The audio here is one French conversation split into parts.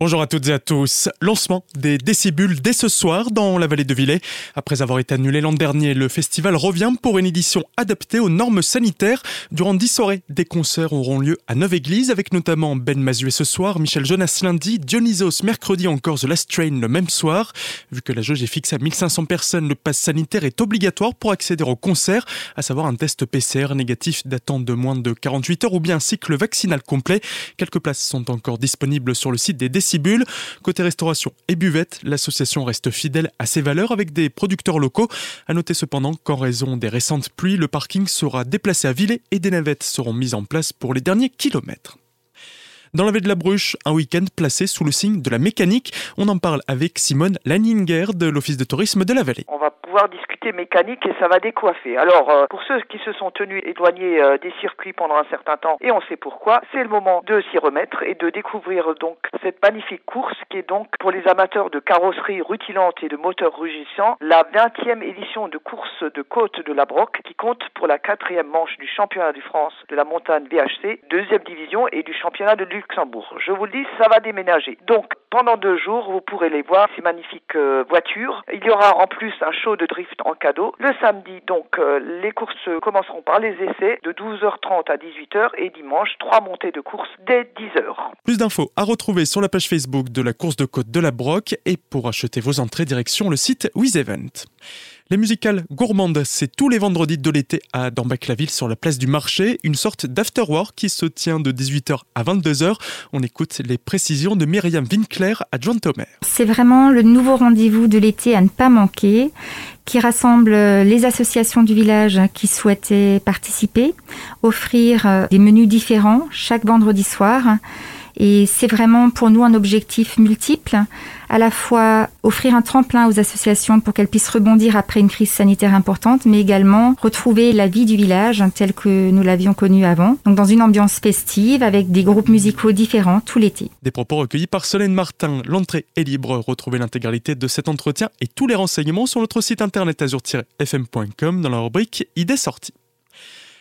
Bonjour à toutes et à tous. Lancement des décibules dès ce soir dans la vallée de Villers. Après avoir été annulé l'an dernier, le festival revient pour une édition adaptée aux normes sanitaires. Durant dix soirées, des concerts auront lieu à neuf églises avec notamment Ben Mazuet ce soir, Michel Jonas lundi, Dionysos mercredi encore The Last Train le même soir. Vu que la jauge est fixée à 1500 personnes, le pass sanitaire est obligatoire pour accéder au concert, à savoir un test PCR négatif datant de moins de 48 heures ou bien un cycle vaccinal complet. Quelques places sont encore disponibles sur le site des décibules Côté restauration et buvette, l'association reste fidèle à ses valeurs avec des producteurs locaux. À noter cependant qu'en raison des récentes pluies, le parking sera déplacé à Villers et des navettes seront mises en place pour les derniers kilomètres. Dans la baie de la Bruche, un week-end placé sous le signe de la mécanique. On en parle avec Simone Lanninger de l'Office de tourisme de la vallée pouvoir discuter mécanique et ça va décoiffer. Alors, euh, pour ceux qui se sont tenus éloignés euh, des circuits pendant un certain temps, et on sait pourquoi, c'est le moment de s'y remettre et de découvrir donc cette magnifique course qui est donc pour les amateurs de carrosserie rutilante et de moteurs rugissants, la 20e édition de course de côte de la Broque qui compte pour la quatrième manche du championnat de France de la montagne VHC, deuxième division et du championnat de Luxembourg. Je vous le dis, ça va déménager. Donc, pendant deux jours, vous pourrez les voir, ces magnifiques euh, voitures. Il y aura en plus un show de drift en cadeau. Le samedi, donc, euh, les courses commenceront par les essais de 12h30 à 18h et dimanche, trois montées de course dès 10h. Plus d'infos à retrouver sur la page Facebook de la course de côte de la Broque et pour acheter vos entrées, direction le site WizEvent. Les musicales gourmandes, c'est tous les vendredis de l'été à Dambec-la-Ville sur la place du marché, une sorte d'afterwork qui se tient de 18h à 22h. On écoute les précisions de Myriam Winkler, adjointe au maire. C'est vraiment le nouveau rendez-vous de l'été à ne pas manquer qui rassemble les associations du village qui souhaitaient participer, offrir euh, des menus différents chaque vendredi soir et c'est vraiment pour nous un objectif multiple, à la fois offrir un tremplin aux associations pour qu'elles puissent rebondir après une crise sanitaire importante, mais également retrouver la vie du village telle que nous l'avions connue avant. Donc dans une ambiance festive avec des groupes musicaux différents tout l'été. Des propos recueillis par Solène Martin. L'entrée est libre. Retrouvez l'intégralité de cet entretien et tous les renseignements sur notre site internet azur-fm.com dans la rubrique Idées sorties.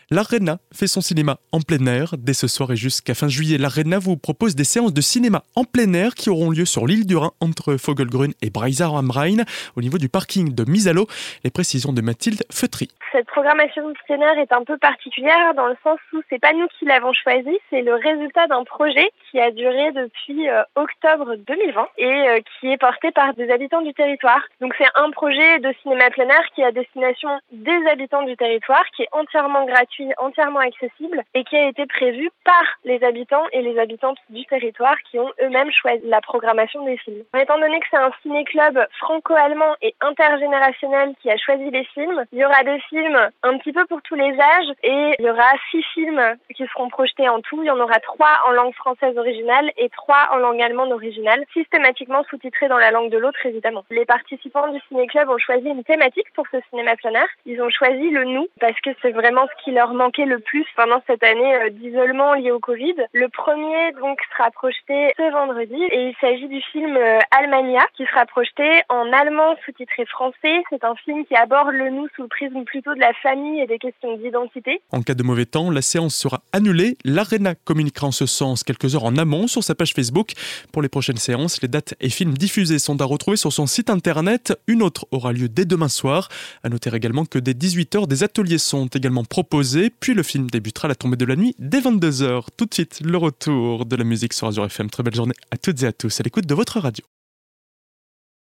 L'Arena fait son cinéma en plein air. Dès ce soir et jusqu'à fin juillet, l'Arena vous propose des séances de cinéma en plein air qui auront lieu sur l'île du Rhin entre Fogelgrün et Breisar am Rhein au niveau du parking de l'eau. Les précisions de Mathilde Feutry. Cette programmation plein air est un peu particulière dans le sens où c'est pas nous qui l'avons choisi, c'est le résultat d'un projet qui a duré depuis euh, octobre 2020 et euh, qui est porté par des habitants du territoire. Donc c'est un projet de cinéma plein air qui est à destination des habitants du territoire, qui est entièrement gratuit entièrement accessible et qui a été prévu par les habitants et les habitantes du territoire qui ont eux-mêmes choisi la programmation des films. Étant donné que c'est un ciné-club franco-allemand et intergénérationnel qui a choisi les films, il y aura des films un petit peu pour tous les âges et il y aura six films qui seront projetés en tout. Il y en aura trois en langue française originale et trois en langue allemande originale, systématiquement sous-titrés dans la langue de l'autre évidemment. Les participants du ciné-club ont choisi une thématique pour ce cinéma planaire. Ils ont choisi le nous parce que c'est vraiment ce qui leur manqué le plus pendant cette année euh, d'isolement lié au Covid. Le premier donc sera projeté ce vendredi et il s'agit du film euh, Almania qui sera projeté en allemand sous-titré français. C'est un film qui aborde le nous sous le prisme plutôt de la famille et des questions d'identité. En cas de mauvais temps, la séance sera annulée. L'Arena communiquera en ce sens quelques heures en amont sur sa page Facebook. Pour les prochaines séances, les dates et films diffusés sont à retrouver sur son site internet. Une autre aura lieu dès demain soir. À noter également que dès 18h, des ateliers sont également proposés puis le film débutera la tombée de la nuit dès 22h. Tout de suite, le retour de la musique sur Azure FM. Très belle journée à toutes et à tous à l'écoute de votre radio.